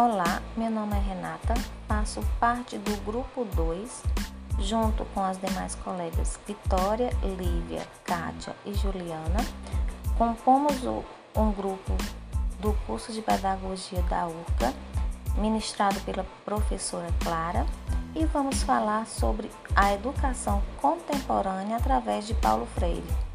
Olá, meu nome é Renata, faço parte do grupo 2, junto com as demais colegas Vitória, Lívia, Kátia e Juliana. Compomos um grupo do curso de Pedagogia da URCA, ministrado pela professora Clara, e vamos falar sobre a educação contemporânea através de Paulo Freire.